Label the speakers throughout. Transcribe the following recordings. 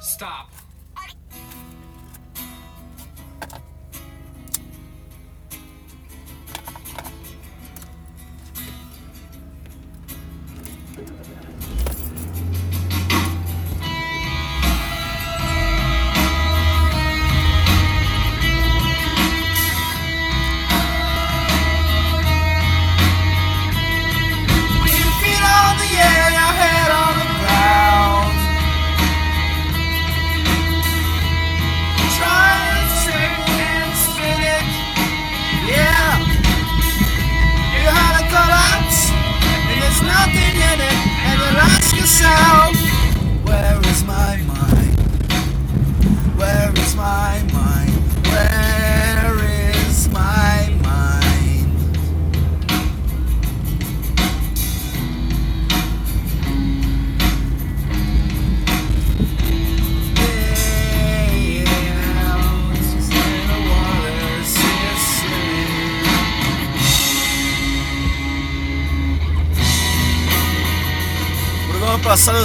Speaker 1: Stop. So.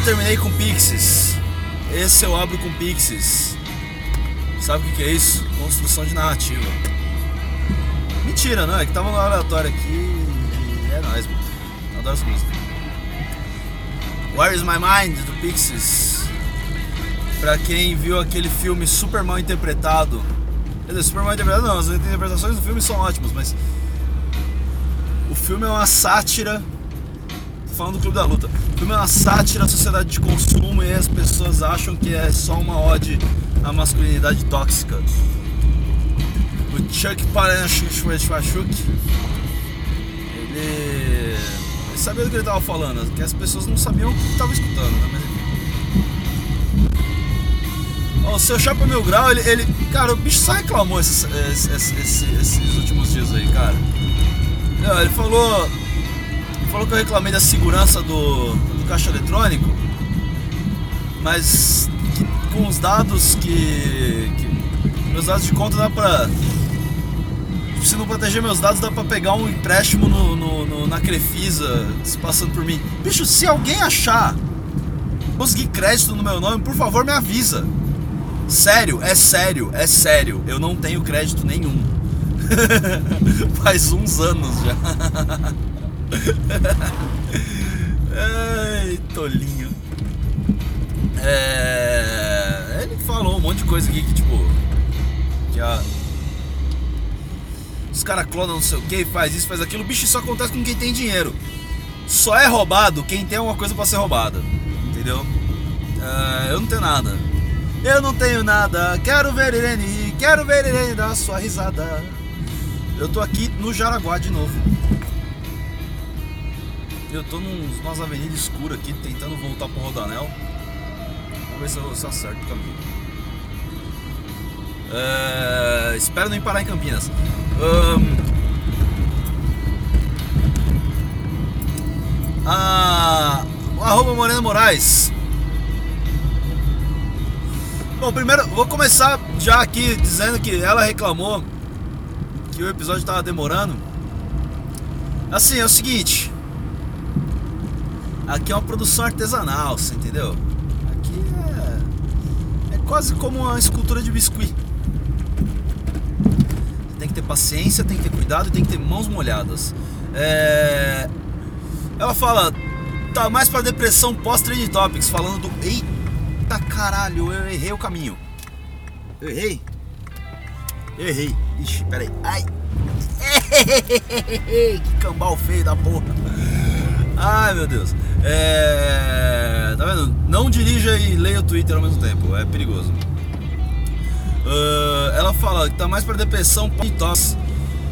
Speaker 1: Eu terminei com Pixies. Esse eu abro com Pixies. Sabe o que, é isso? Construção de narrativa. Mentira, não, é que tava no aleatório aqui e é nóis, mano. Adoro essa música. Where is My Mind, do Pixies. Pra quem viu aquele filme super mal interpretado. Quer dizer, super mal interpretado não, as interpretações do filme são ótimas, mas. O filme é uma sátira. Falando do Clube da Luta. Filme é uma sátira da sociedade de consumo e as pessoas acham que é só uma ode à masculinidade tóxica. O Chuck Palahniuk, ele, ele sabia do que ele tava falando, que as pessoas não sabiam o que estavam escutando, né? Mas o seu Chapa Mil Grau, ele, ele- Cara, o bicho só reclamou esses, esses, esses- esses últimos dias aí, cara. Ele falou. Falou que eu reclamei da segurança do, do caixa eletrônico, mas que com os dados que, que- Meus dados de conta dá pra. Se não proteger meus dados, dá pra pegar um empréstimo no, no- no- na Crefisa se passando por mim. Bicho, se alguém achar conseguir crédito no meu nome, por favor me avisa. Sério, é sério, é sério. Eu não tenho crédito nenhum. Faz uns anos já. Ai, tolinho. É, ele falou um monte de coisa aqui que tipo. Que a. Os caras clonam não sei o que, faz isso, faz aquilo. Bicho, isso acontece com quem tem dinheiro. Só é roubado quem tem alguma coisa pra ser roubada. Entendeu? É, eu não tenho nada. Eu não tenho nada. Quero ver Irene, quero ver Irene dar sua risada. Eu tô aqui no Jaraguá de novo. Eu tô num, numa avenida escura aqui, tentando voltar pro Rodanel. Vamos ver se eu, se eu acerto o caminho. É, espero não ir parar em Campinas. Ahn, a, o arroba Moraes. Bom, primeiro vou começar já aqui dizendo que ela reclamou que o episódio tava demorando. Assim, é o seguinte. Aqui é uma produção artesanal, você entendeu? Aqui é, é quase como uma escultura de biscuit. Tem que ter paciência, tem que ter cuidado e tem que ter mãos molhadas. É, Ela fala, tá mais pra depressão pós-trend topics, falando do. Eita caralho, eu errei o caminho. Eu errei? Eu errei. Ixi, peraí. Ai. que cambal feio da porra. Ai meu Deus. É. Tá vendo? Não dirija e leia o Twitter ao mesmo tempo, é perigoso. Ah, ela fala que tá mais pra depressão e tosse.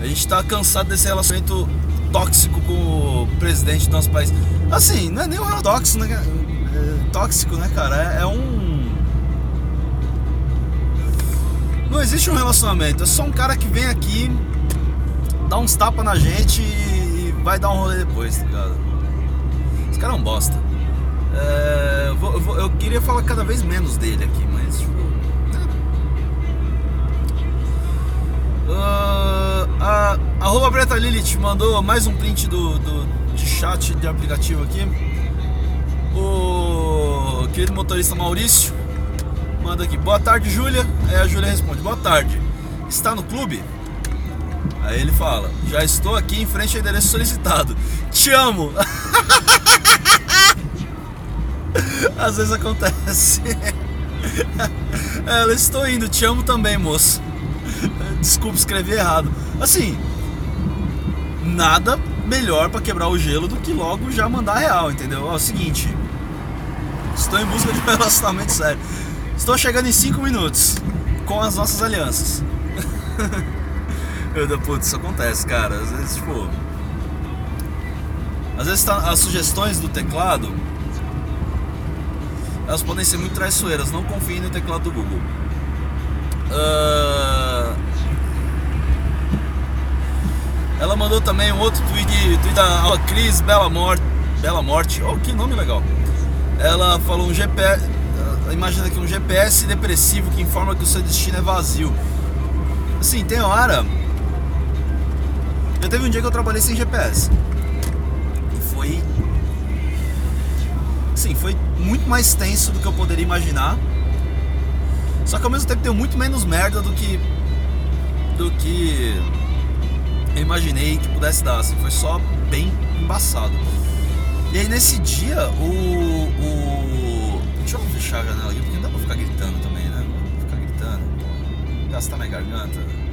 Speaker 1: A gente tá cansado desse relacionamento tóxico com o presidente do nosso país. Assim, não é nem um tóxico, né? É tóxico, né, cara? É, é um. Não existe um relacionamento, é só um cara que vem aqui, dá uns tapas na gente e vai dar um rolê depois, tá ligado? Cara é um bosta. É, eu, vou- vou- eu queria falar cada vez menos dele aqui, mas. Tipo? Ah, a arroba Preta Lilith mandou mais um print do, do, de chat de aplicativo aqui. O querido motorista Maurício Manda aqui, boa tarde, Júlia. Aí a Júlia responde, boa tarde. Está no clube? Aí ele fala, já estou aqui em frente ao endereço solicitado. Te amo! Às vezes acontece. Ela, estou indo, te amo também, moço. Desculpa, escrevi errado. Assim, nada melhor para quebrar o gelo do que logo já mandar real, entendeu? É o seguinte, estou em busca de um relacionamento sério. Estou chegando em 5 minutos com as nossas alianças. Eu, putz, isso acontece, cara. Às vezes, tipo. Às vezes tá, as sugestões do teclado elas podem ser muito traiçoeiras. Não confie no teclado do Google. Uh... Ela mandou também um outro tweet, tweet da Cris Bela Morte. Bela Morte. Oh, que nome legal. Ela falou um GPS. Imagina aqui um GPS depressivo que informa que o seu destino é vazio. Assim, tem hora. Já teve um dia que eu trabalhei sem GPS. E foi. Sim, foi muito mais tenso do que eu poderia imaginar. Só que ao mesmo tempo deu muito menos merda do que. do que eu imaginei que pudesse dar. Assim, foi só bem embaçado. E aí nesse dia o. o... Deixa eu fechar a janela aqui, porque não dá pra ficar gritando também, né? Ficar gritando, gastar minha garganta.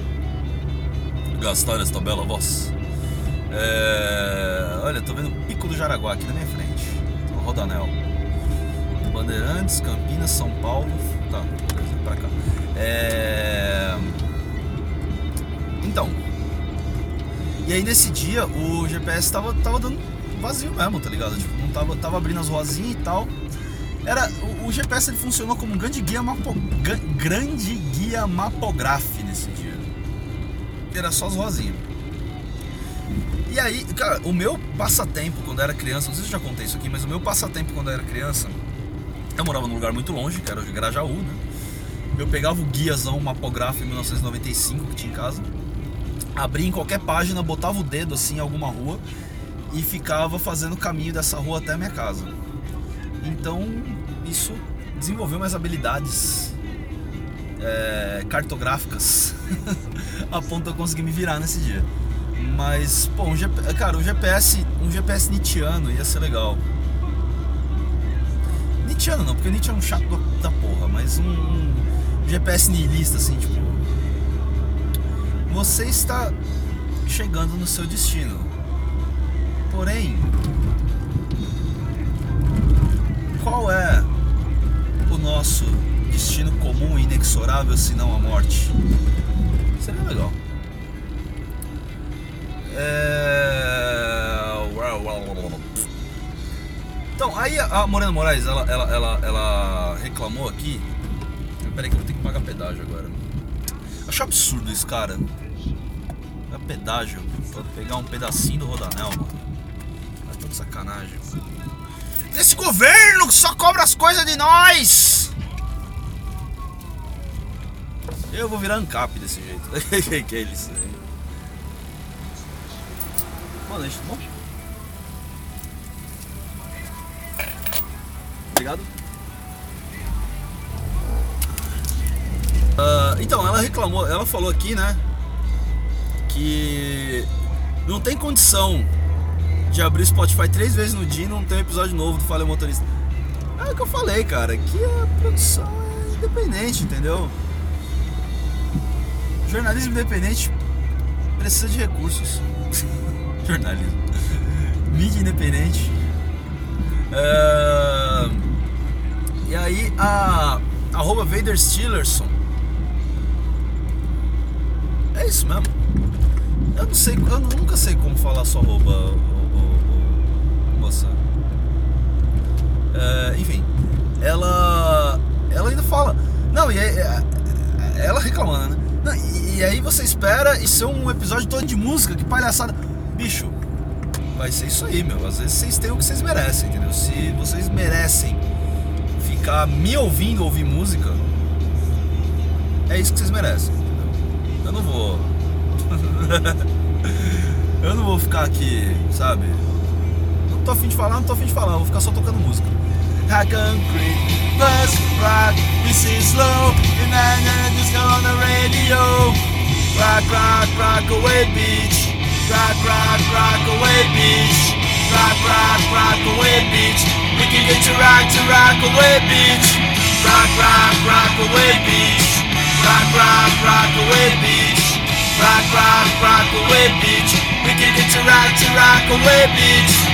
Speaker 1: Gastar esta bela voz. É... Olha, tô vendo o Pico do Jaraguá aqui na minha frente. Rodanel. Bandeirantes, Campinas, São Paulo. Tá, pra cá. É... Então. E aí nesse dia o GPS tava, tava dando vazio mesmo, tá ligado? Tipo, não tava, tava abrindo as ruazinhas e tal. Era, o, o GPS ele funcionou como um grande guia, mapo, grande guia mapográfico. Era só as ruazinhas. E aí, cara, o meu passatempo quando era criança, não sei se eu já contei isso aqui, mas o meu passatempo quando era criança, eu morava num lugar muito longe, que era o Grajaú, né? Eu pegava o guiazão mapográfico em 1995 que tinha em casa, abria em qualquer página, botava o dedo assim em alguma rua e ficava fazendo o caminho dessa rua até a minha casa. Então isso desenvolveu minhas habilidades é, cartográficas a ponto de eu conseguir me virar nesse dia. Mas, pô, um GPS, cara, um GPS, um GPS Nietzscheano ia ser legal. Nietzscheano não, porque Nietzsche é um chato da porra, mas um, um GPS nihilista, assim, tipo. Você está chegando no seu destino. Porém, qual é o nosso destino comum e inexorável se não a morte? Seria legal. É... Então, aí a Morena Moraes, ela, ela, ela, ela reclamou aqui. Peraí que eu vou ter que pagar pedágio agora. Acho absurdo isso, cara. É pedágio pra pegar um pedacinho do rodanel, mano. É sacanagem. Esse governo que só cobra as coisas de nós! Eu vou virar ANCAP desse jeito. que é isso? Boa noite, tudo bom? Obrigado. Uh, então, ela reclamou, ela falou aqui, né? Que não tem condição de abrir Spotify três vezes no dia e não ter um episódio novo do Falha Motorista. É o que eu falei, cara, que a produção é independente, entendeu? Jornalismo independente precisa de recursos. Jornalismo. Mídia independente. É... E aí a arroba Vader Stillerson. É isso mesmo. Eu não sei, eu nunca sei como falar sua arroba, moça. É, enfim, ela, ela ainda fala. Não, e aí, é, ela reclamando, né? Não, e, e, aí você espera isso é um episódio todo de música, que palhaçada. Bicho, vai ser isso aí, meu. Às vezes vocês têm o que vocês merecem, entendeu? Se vocês merecem ficar me ouvindo ouvir música, é isso que vocês merecem, entendeu? Eu não vou. eu não vou ficar aqui, sabe? Não tô afim de falar, não tô afim de falar, vou ficar só tocando música. high concrete. Bus rock, this is slow, and then just go on the radio. Rock, rock, rock away beach. Rock, rock, rock away beach. Rock, rock, rock away beach. We can get to rock to rock away beach. Rock, rock, rock away beach. Rock, rock, rock away beach. Rock, rock, rock away beach. We can get to rock to rock away beach.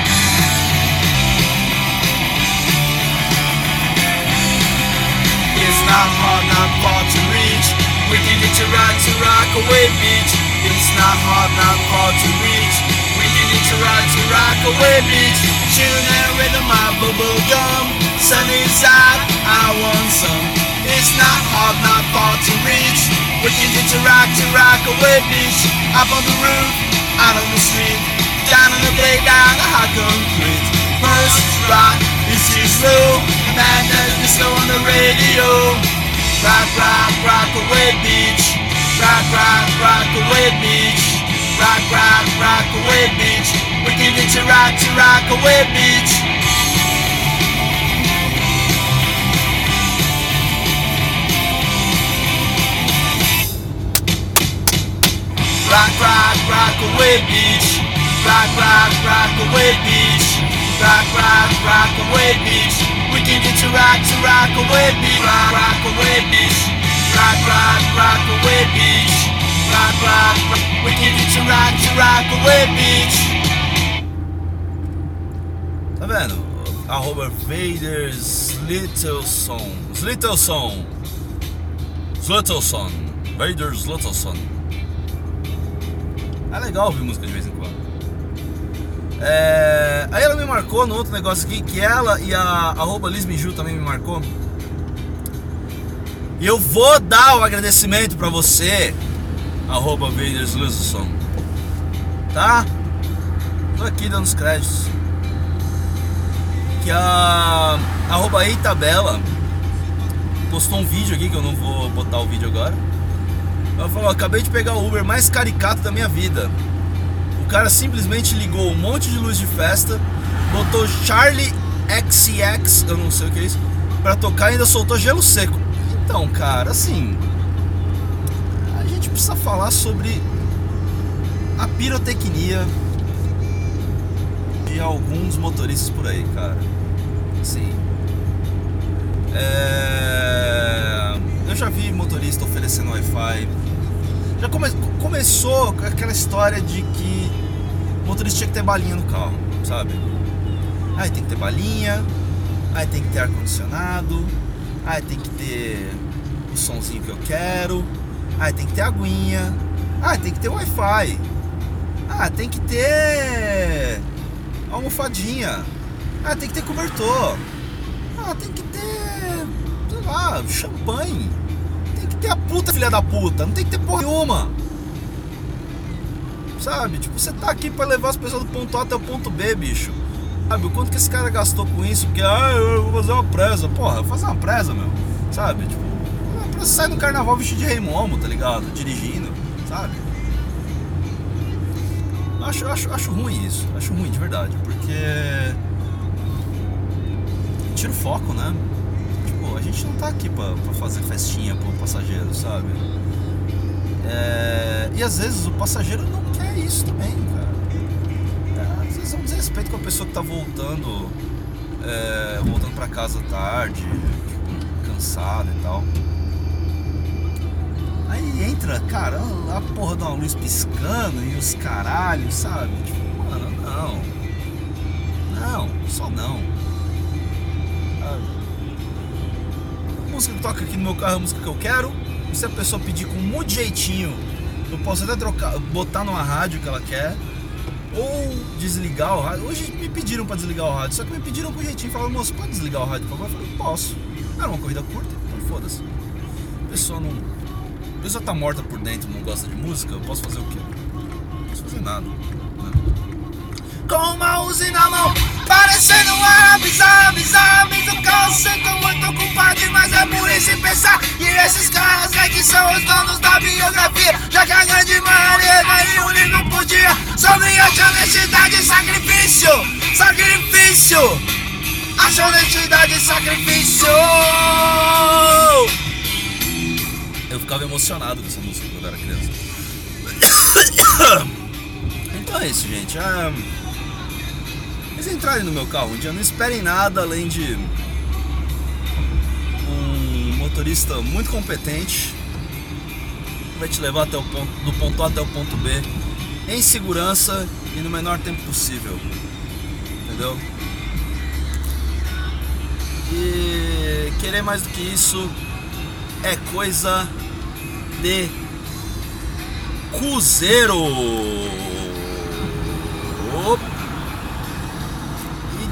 Speaker 1: Not hard, not far to reach. We can get to rock to rock away beach. It's not hard, not far to reach. We can get to rock to rock away beach. Tune and rhythm my bubble gum. Sun is out, I want some. It's not hard, not far to reach. We can get to rock to rock away beach. Up on the roof, out on the street. Down on the playground, the hot concrete. First rock, is too slow. Madness, disco on the radio. Rock, rock, rock away beach. Rock, rock, rock away beach. Rock, rock, rock away beach. We can get to rock to rock away beach. Rock, rock, rock away beach. Rock, rock, rock away beach. Rock, rock, rock away beach. Can get to rock to rock away bitch. Rock, rock away beach. Rock, rock, rock away bitch. Rock, rock, rock. We can get to rock to rock away beach. Tá vendo? Arroba Vaders Little Son. Little Son. Little Son. Vaders Little Son. É legal ouvir música de vez. É, Aí ela me marcou no outro negócio aqui, que ela e a arroba Miju também me marcou. E eu vou dar o agradecimento pra você, arroba Vaders. Tá? Tô aqui dando os créditos. Que a arroba Eitabela postou um vídeo aqui, que eu não vou botar o vídeo agora. Ela falou, acabei de pegar o Uber mais caricato da minha vida. O cara simplesmente ligou um monte de luz de festa, botou Charlie XCX, eu não sei o que é isso, pra tocar e ainda soltou gelo seco. Então, cara, assim, a gente precisa falar sobre a pirotecnia de alguns motoristas por aí, cara. Sim. É... Eu já vi motorista oferecendo Wi-Fi. Já come... começou com aquela história de que o motorista tinha que ter balinha no carro, sabe? Aí tem que ter balinha, aí tem que ter ar-condicionado, aí tem que ter o sonzinho que eu quero, aí tem que ter aguinha, ah, tem que ter Wi-Fi, ah, tem que ter almofadinha, ah, tem que ter cobertor, ah, tem que ter, sei lá, champanhe, ter a puta filha da puta, não tem que ter porra nenhuma. Sabe? Tipo, você tá aqui pra levar as pessoas do ponto A até o ponto B, bicho. Sabe, o quanto que esse cara gastou com isso? Porque, ah, eu vou fazer uma presa. Porra, fazer uma presa, meu. Sabe? Tipo, uma sai no carnaval vestido de rei momo, tá ligado? Dirigindo, sabe? Acho, acho, acho ruim isso. Acho ruim, de verdade. Porque. Tira o foco, né? A gente não tá aqui pra fazer festinha pro passageiro, sabe? É... E às vezes o passageiro não quer isso também, cara. É, às vezes é um desrespeito com a pessoa que tá voltando, é, voltando pra casa tarde, tipo, cansada e tal. Aí entra, cara, a porra de uma luz piscando e os caralhos, sabe? Tipo, mano, não. Não, só não. Sabe? Música que toca aqui no meu carro é a música que eu quero. Se a pessoa pedir com muito jeitinho, eu posso até trocar, botar numa rádio que ela quer. Ou desligar o rádio. Hoje me pediram pra desligar o rádio, só que me pediram com jeitinho. Falaram, moço, pode desligar o rádio, por favor? Eu falei, posso. Era uma corrida curta, então foda-se. A pessoa não. A pessoa tá morta por dentro, não gosta de música, eu posso fazer o quê? Não posso fazer nada. Né? Com uma uzi na mão, parecendo um árabes, árabes, árabes dia Só me acha necessidade de sacrifício, sacrifício Marcha, honestidade e sacrifício! Eu ficava emocionado com essa música quando era criança. Então é isso, gente. É... Vocês entrarem no meu carro um dia, não esperem nada além de um motorista muito competente vai te levar até o ponto, do ponto A até o ponto B em segurança e no menor tempo possível. Entendeu? E querer mais do que isso é coisa de Cruzeiro.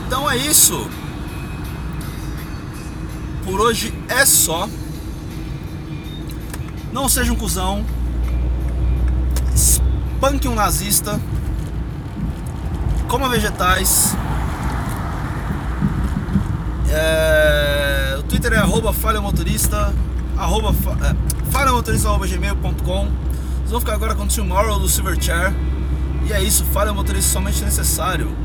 Speaker 1: Então é isso. Por hoje é só. Não seja um cuzão. Espanque um nazista. Coma vegetais. É, o Twitter é arroba falhamotorista. Arroba, é, falhamotorista.gmail.com Vocês vão ficar agora com o Tomorrow do Silverchair. E é isso, falha motorista somente necessário.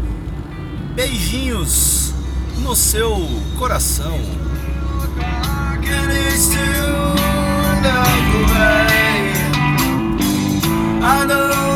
Speaker 1: Beijinhos no seu coração. I know